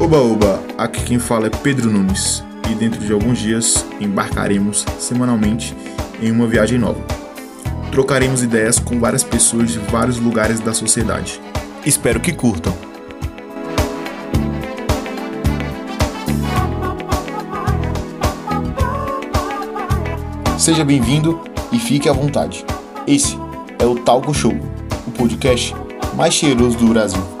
Oba Oba, aqui quem fala é Pedro Nunes e dentro de alguns dias embarcaremos semanalmente em uma viagem nova. Trocaremos ideias com várias pessoas de vários lugares da sociedade. Espero que curtam. Seja bem-vindo e fique à vontade. Esse é o Talco Show, o podcast mais cheiroso do Brasil.